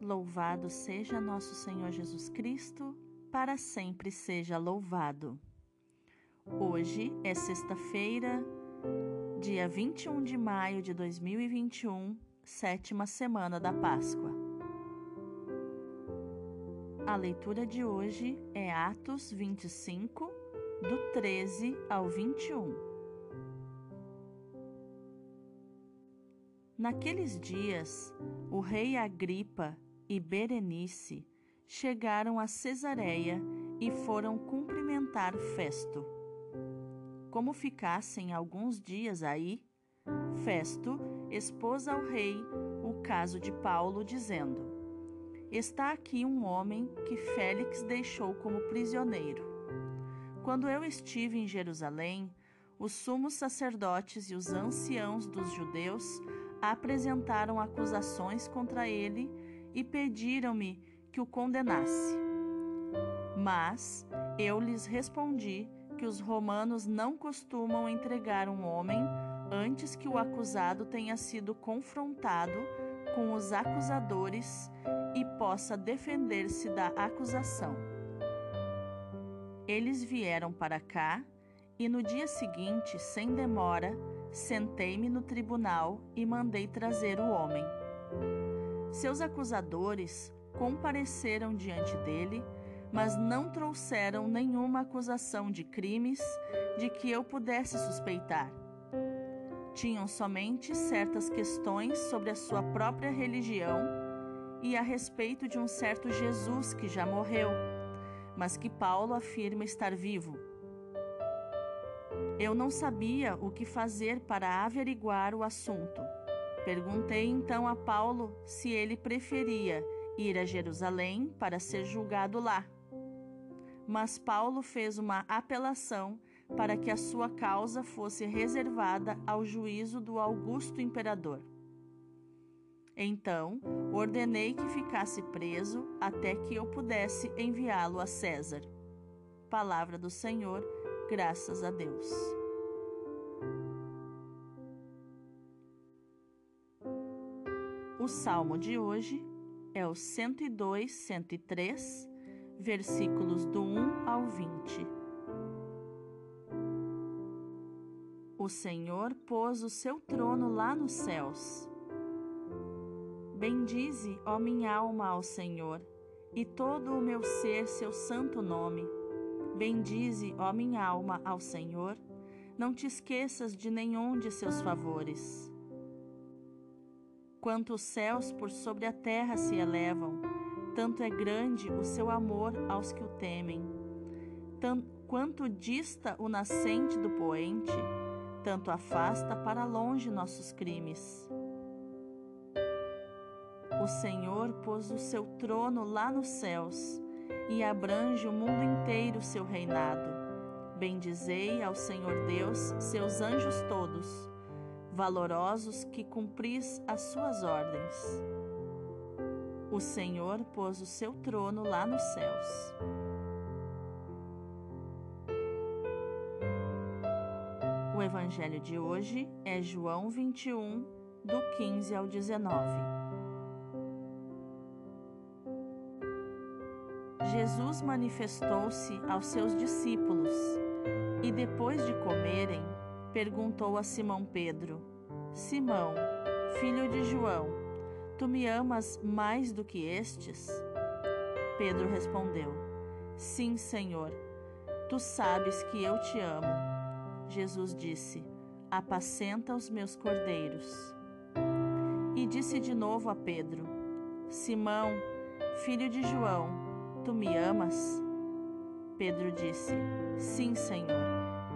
Louvado seja nosso Senhor Jesus Cristo, para sempre seja louvado. Hoje é sexta-feira, dia 21 de maio de 2021, sétima semana da Páscoa. A leitura de hoje é Atos 25, do 13 ao 21. Naqueles dias, o rei Agripa e Berenice chegaram a Cesareia e foram cumprimentar Festo. Como ficassem alguns dias aí, Festo expôs ao rei o caso de Paulo, dizendo: Está aqui um homem que Félix deixou como prisioneiro. Quando eu estive em Jerusalém, os sumos sacerdotes e os anciãos dos judeus apresentaram acusações contra ele e pediram-me que o condenasse. Mas eu lhes respondi que os romanos não costumam entregar um homem antes que o acusado tenha sido confrontado com os acusadores e possa defender-se da acusação. Eles vieram para cá e no dia seguinte, sem demora, Sentei-me no tribunal e mandei trazer o homem. Seus acusadores compareceram diante dele, mas não trouxeram nenhuma acusação de crimes de que eu pudesse suspeitar. Tinham somente certas questões sobre a sua própria religião e a respeito de um certo Jesus que já morreu, mas que Paulo afirma estar vivo. Eu não sabia o que fazer para averiguar o assunto. Perguntei então a Paulo se ele preferia ir a Jerusalém para ser julgado lá. Mas Paulo fez uma apelação para que a sua causa fosse reservada ao juízo do Augusto Imperador. Então, ordenei que ficasse preso até que eu pudesse enviá-lo a César. Palavra do Senhor Graças a Deus. O salmo de hoje é o 102, 103, versículos do 1 ao 20. O Senhor pôs o seu trono lá nos céus. Bendize, ó minha alma, ao Senhor, e todo o meu ser seu santo nome. Bendize, ó minha alma, ao Senhor, não te esqueças de nenhum de seus favores. Quanto os céus por sobre a terra se elevam, tanto é grande o seu amor aos que o temem. Quanto dista o nascente do poente, tanto afasta para longe nossos crimes. O Senhor pôs o seu trono lá nos céus e abrange o mundo inteiro seu reinado. Bendizei ao Senhor Deus, seus anjos todos, valorosos que cumpris as suas ordens. O Senhor pôs o seu trono lá nos céus. O evangelho de hoje é João 21, do 15 ao 19. Jesus manifestou-se aos seus discípulos e, depois de comerem, perguntou a Simão Pedro: Simão, filho de João, tu me amas mais do que estes? Pedro respondeu: Sim, Senhor, tu sabes que eu te amo. Jesus disse: Apacenta os meus cordeiros. E disse de novo a Pedro: Simão, filho de João, Tu me amas? Pedro disse: Sim, Senhor,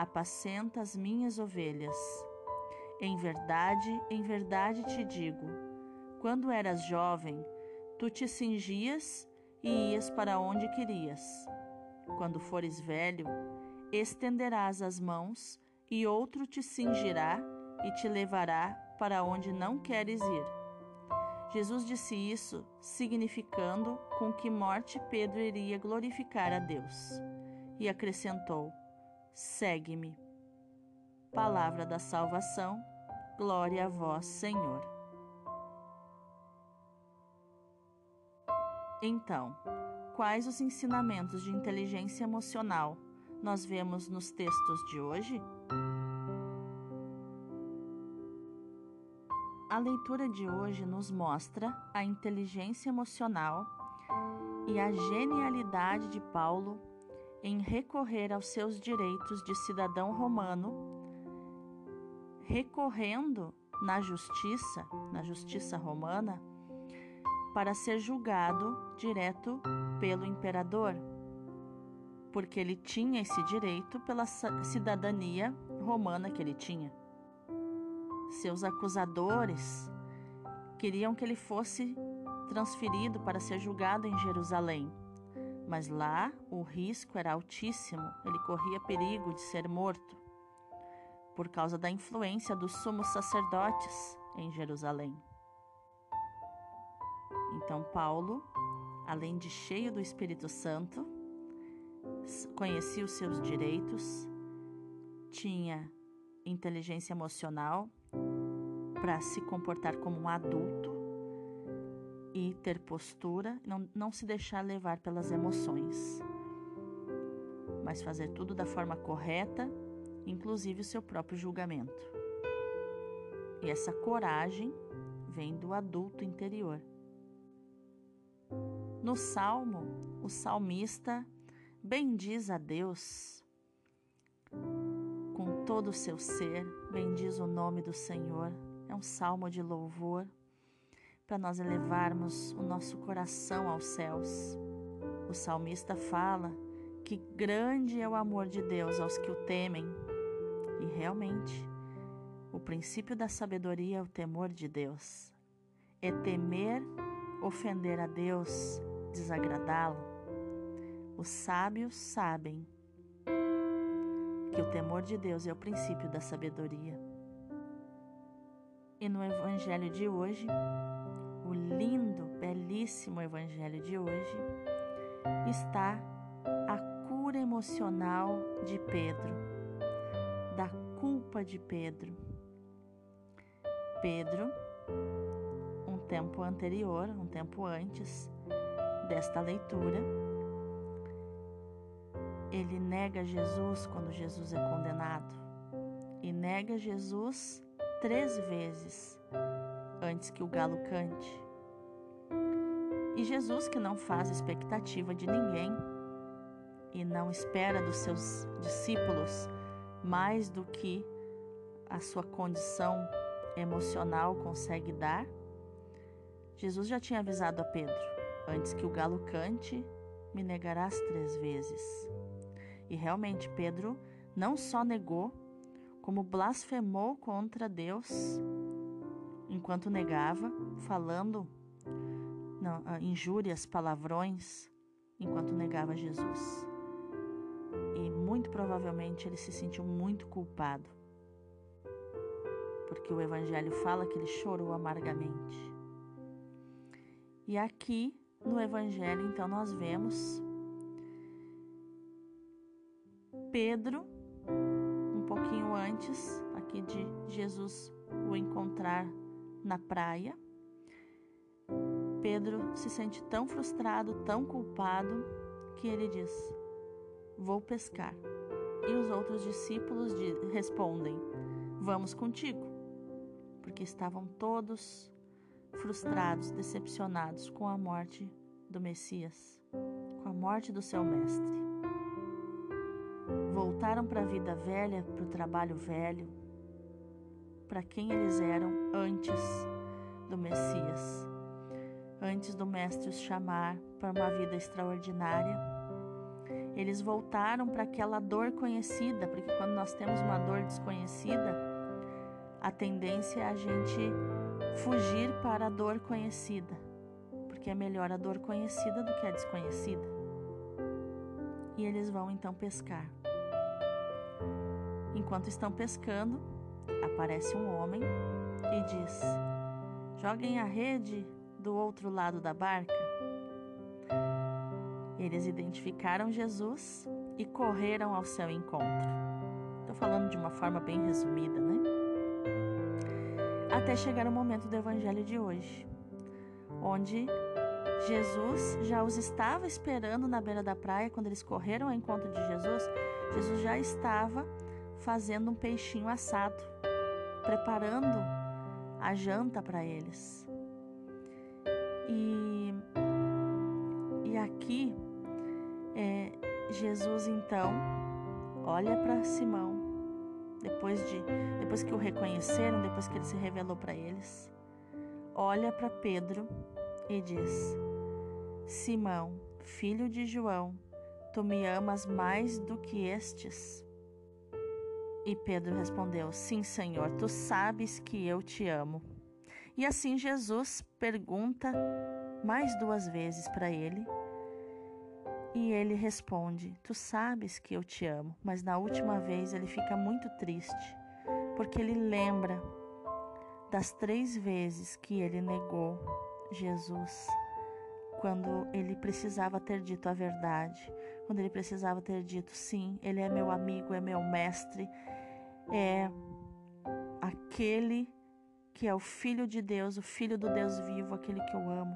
Apacenta as minhas ovelhas. Em verdade, em verdade te digo: quando eras jovem, Tu te cingias e ias para onde querias. Quando fores velho, estenderás as mãos e outro te cingirá e te levará para onde não queres ir. Jesus disse isso, significando com que morte Pedro iria glorificar a Deus. E acrescentou: Segue-me. Palavra da salvação, glória a vós, Senhor. Então, quais os ensinamentos de inteligência emocional nós vemos nos textos de hoje? A leitura de hoje nos mostra a inteligência emocional e a genialidade de Paulo em recorrer aos seus direitos de cidadão romano, recorrendo na justiça, na justiça romana, para ser julgado direto pelo imperador, porque ele tinha esse direito pela cidadania romana que ele tinha. Seus acusadores queriam que ele fosse transferido para ser julgado em Jerusalém. Mas lá o risco era altíssimo, ele corria perigo de ser morto, por causa da influência dos sumos sacerdotes em Jerusalém. Então, Paulo, além de cheio do Espírito Santo, conhecia os seus direitos, tinha inteligência emocional para se comportar como um adulto e ter postura, não, não se deixar levar pelas emoções, mas fazer tudo da forma correta, inclusive o seu próprio julgamento. E essa coragem vem do adulto interior. No salmo, o salmista bendiz a Deus com todo o seu ser, bendiz o nome do Senhor. É um salmo de louvor para nós elevarmos o nosso coração aos céus. O salmista fala que grande é o amor de Deus aos que o temem. E realmente, o princípio da sabedoria é o temor de Deus. É temer ofender a Deus, desagradá-lo. Os sábios sabem que o temor de Deus é o princípio da sabedoria. E no evangelho de hoje, o lindo, belíssimo evangelho de hoje, está a cura emocional de Pedro, da culpa de Pedro. Pedro, um tempo anterior, um tempo antes desta leitura, ele nega Jesus quando Jesus é condenado e nega Jesus três vezes antes que o galo cante. E Jesus, que não faz expectativa de ninguém e não espera dos seus discípulos mais do que a sua condição emocional consegue dar, Jesus já tinha avisado a Pedro: antes que o galo cante, me negarás três vezes. E realmente Pedro não só negou, como blasfemou contra Deus enquanto negava, falando não, ah, injúrias, palavrões, enquanto negava Jesus. E muito provavelmente ele se sentiu muito culpado, porque o Evangelho fala que ele chorou amargamente. E aqui no Evangelho, então, nós vemos Pedro pouquinho antes aqui de Jesus o encontrar na praia. Pedro se sente tão frustrado, tão culpado, que ele diz: Vou pescar. E os outros discípulos respondem: Vamos contigo. Porque estavam todos frustrados, decepcionados com a morte do Messias, com a morte do seu mestre voltaram para a vida velha, para o trabalho velho, para quem eles eram antes do Messias, antes do Mestre os chamar para uma vida extraordinária. Eles voltaram para aquela dor conhecida, porque quando nós temos uma dor desconhecida, a tendência é a gente fugir para a dor conhecida, porque é melhor a dor conhecida do que a desconhecida. E eles vão então pescar. Enquanto estão pescando, aparece um homem e diz: Joguem a rede do outro lado da barca. Eles identificaram Jesus e correram ao seu encontro. Estou falando de uma forma bem resumida, né? Até chegar o momento do evangelho de hoje, onde Jesus já os estava esperando na beira da praia quando eles correram ao encontro de Jesus. Jesus já estava fazendo um peixinho assado, preparando a janta para eles. E, e aqui é, Jesus então olha para Simão depois de depois que o reconheceram, depois que ele se revelou para eles, olha para Pedro e diz: Simão, filho de João, tu me amas mais do que estes? E Pedro respondeu: Sim, Senhor, tu sabes que eu te amo. E assim Jesus pergunta mais duas vezes para ele. E ele responde: Tu sabes que eu te amo. Mas na última vez ele fica muito triste, porque ele lembra das três vezes que ele negou Jesus, quando ele precisava ter dito a verdade, quando ele precisava ter dito: Sim, ele é meu amigo, é meu mestre, é aquele que é o Filho de Deus, o Filho do Deus vivo, aquele que eu amo.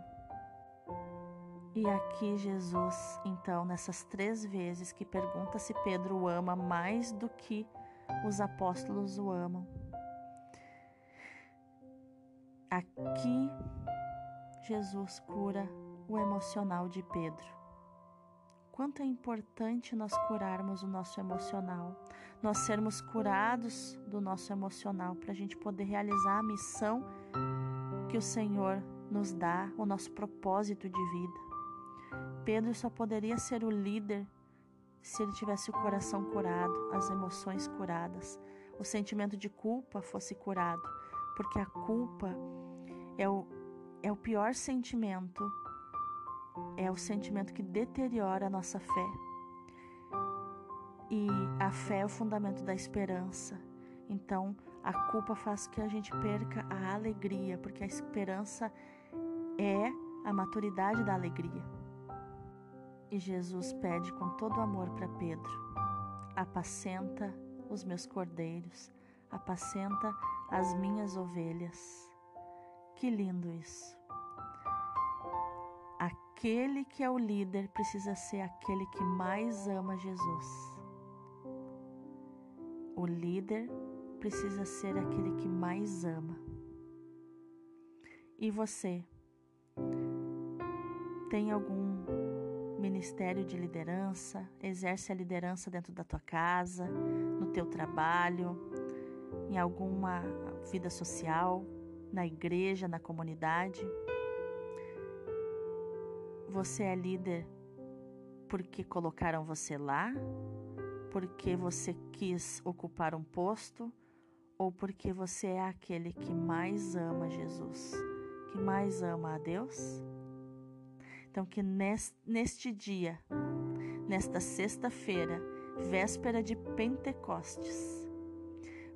E aqui Jesus, então, nessas três vezes que pergunta se Pedro o ama mais do que os apóstolos o amam. Aqui Jesus cura o emocional de Pedro quanto é importante nós curarmos o nosso emocional, nós sermos curados do nosso emocional para a gente poder realizar a missão que o Senhor nos dá, o nosso propósito de vida. Pedro só poderia ser o líder se ele tivesse o coração curado, as emoções curadas, o sentimento de culpa fosse curado, porque a culpa é o, é o pior sentimento é o sentimento que deteriora a nossa fé. E a fé é o fundamento da esperança. Então, a culpa faz que a gente perca a alegria, porque a esperança é a maturidade da alegria. E Jesus pede com todo amor para Pedro: apacenta os meus cordeiros, apacenta as minhas ovelhas. Que lindo isso! Aquele que é o líder precisa ser aquele que mais ama Jesus. O líder precisa ser aquele que mais ama. E você? Tem algum ministério de liderança? Exerce a liderança dentro da tua casa, no teu trabalho, em alguma vida social, na igreja, na comunidade? Você é líder porque colocaram você lá? Porque você quis ocupar um posto? Ou porque você é aquele que mais ama Jesus? Que mais ama a Deus? Então, que neste dia, nesta sexta-feira, véspera de Pentecostes,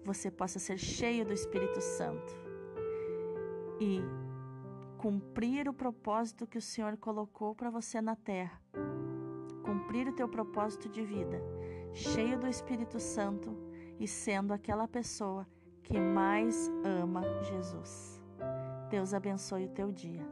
você possa ser cheio do Espírito Santo e cumprir o propósito que o Senhor colocou para você na terra, cumprir o teu propósito de vida, cheio do Espírito Santo e sendo aquela pessoa que mais ama Jesus. Deus abençoe o teu dia.